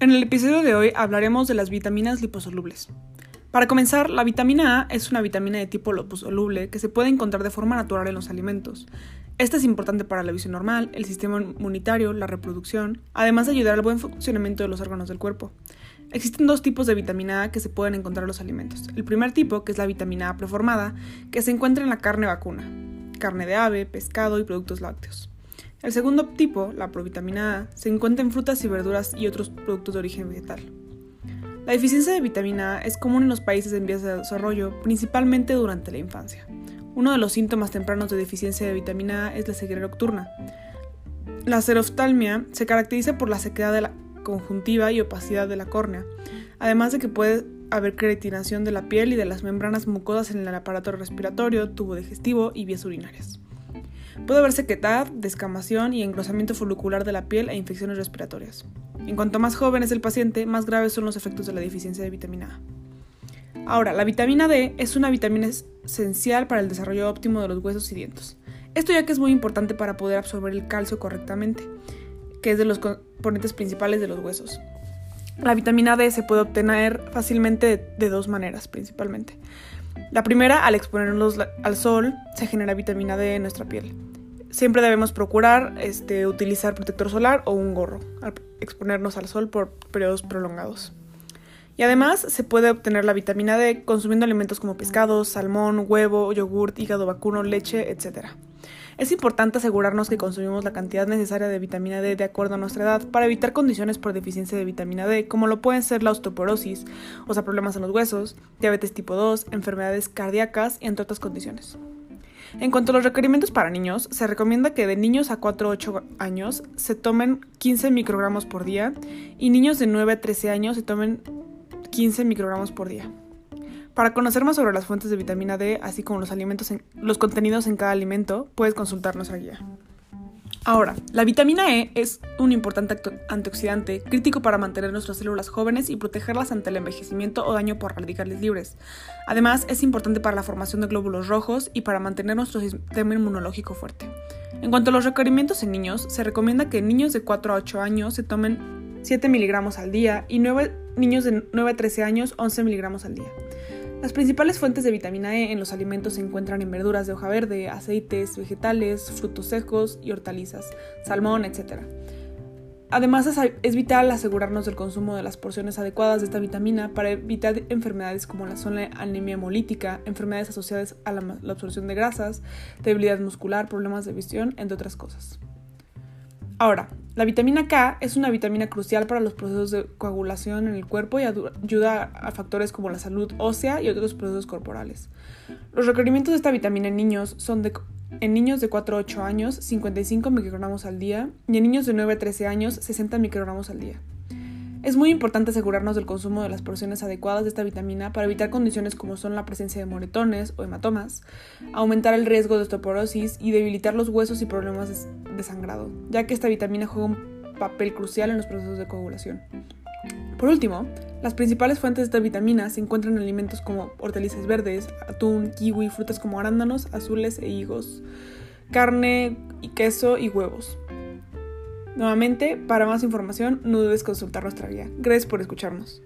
En el episodio de hoy hablaremos de las vitaminas liposolubles. Para comenzar, la vitamina A es una vitamina de tipo liposoluble que se puede encontrar de forma natural en los alimentos. Esta es importante para la visión normal, el sistema inmunitario, la reproducción, además de ayudar al buen funcionamiento de los órganos del cuerpo. Existen dos tipos de vitamina A que se pueden encontrar en los alimentos. El primer tipo, que es la vitamina A preformada, que se encuentra en la carne vacuna, carne de ave, pescado y productos lácteos. El segundo tipo, la provitamina A, se encuentra en frutas y verduras y otros productos de origen vegetal. La deficiencia de vitamina A es común en los países en vías de desarrollo, principalmente durante la infancia. Uno de los síntomas tempranos de deficiencia de vitamina A es la ceguera nocturna. La seroftalmia se caracteriza por la sequedad de la conjuntiva y opacidad de la córnea, además de que puede haber queratinación de la piel y de las membranas mucosas en el aparato respiratorio, tubo digestivo y vías urinarias. Puede haber sequedad, descamación y engrosamiento folicular de la piel e infecciones respiratorias. En cuanto más joven es el paciente, más graves son los efectos de la deficiencia de vitamina A. Ahora, la vitamina D es una vitamina esencial para el desarrollo óptimo de los huesos y dientes. Esto ya que es muy importante para poder absorber el calcio correctamente, que es de los componentes principales de los huesos. La vitamina D se puede obtener fácilmente de dos maneras principalmente. La primera, al exponernos al sol, se genera vitamina D en nuestra piel. Siempre debemos procurar este, utilizar protector solar o un gorro al exponernos al sol por periodos prolongados. Y además se puede obtener la vitamina D consumiendo alimentos como pescado, salmón, huevo, yogurt, hígado vacuno, leche, etc. Es importante asegurarnos que consumimos la cantidad necesaria de vitamina D de acuerdo a nuestra edad para evitar condiciones por deficiencia de vitamina D, como lo pueden ser la osteoporosis, o sea, problemas en los huesos, diabetes tipo 2, enfermedades cardíacas y entre otras condiciones. En cuanto a los requerimientos para niños, se recomienda que de niños a 4 a 8 años se tomen 15 microgramos por día y niños de 9 a 13 años se tomen 15 microgramos por día. Para conocer más sobre las fuentes de vitamina D, así como los, alimentos los contenidos en cada alimento, puedes consultar nuestra guía. Ahora, la vitamina E es un importante antioxidante crítico para mantener nuestras células jóvenes y protegerlas ante el envejecimiento o daño por radicales libres. Además, es importante para la formación de glóbulos rojos y para mantener nuestro sistema inmunológico fuerte. En cuanto a los requerimientos en niños, se recomienda que niños de 4 a 8 años se tomen 7 miligramos al día y niños de 9 a 13 años 11 miligramos al día. Las principales fuentes de vitamina E en los alimentos se encuentran en verduras de hoja verde, aceites, vegetales, frutos secos y hortalizas, salmón, etc. Además, es vital asegurarnos del consumo de las porciones adecuadas de esta vitamina para evitar enfermedades como la anemia hemolítica, enfermedades asociadas a la absorción de grasas, debilidad muscular, problemas de visión, entre otras cosas. Ahora, la vitamina K es una vitamina crucial para los procesos de coagulación en el cuerpo y ayuda a factores como la salud ósea y otros procesos corporales. Los requerimientos de esta vitamina en niños son de, en niños de 4 a 8 años 55 microgramos al día y en niños de 9 a 13 años 60 microgramos al día. Es muy importante asegurarnos del consumo de las porciones adecuadas de esta vitamina para evitar condiciones como son la presencia de moretones o hematomas, aumentar el riesgo de osteoporosis y debilitar los huesos y problemas sangrado, ya que esta vitamina juega un papel crucial en los procesos de coagulación. Por último, las principales fuentes de esta vitamina se encuentran en alimentos como hortalizas verdes, atún, kiwi, frutas como arándanos, azules e higos, carne y queso y huevos. Nuevamente, para más información, no dudes consultar nuestra guía. Gracias por escucharnos.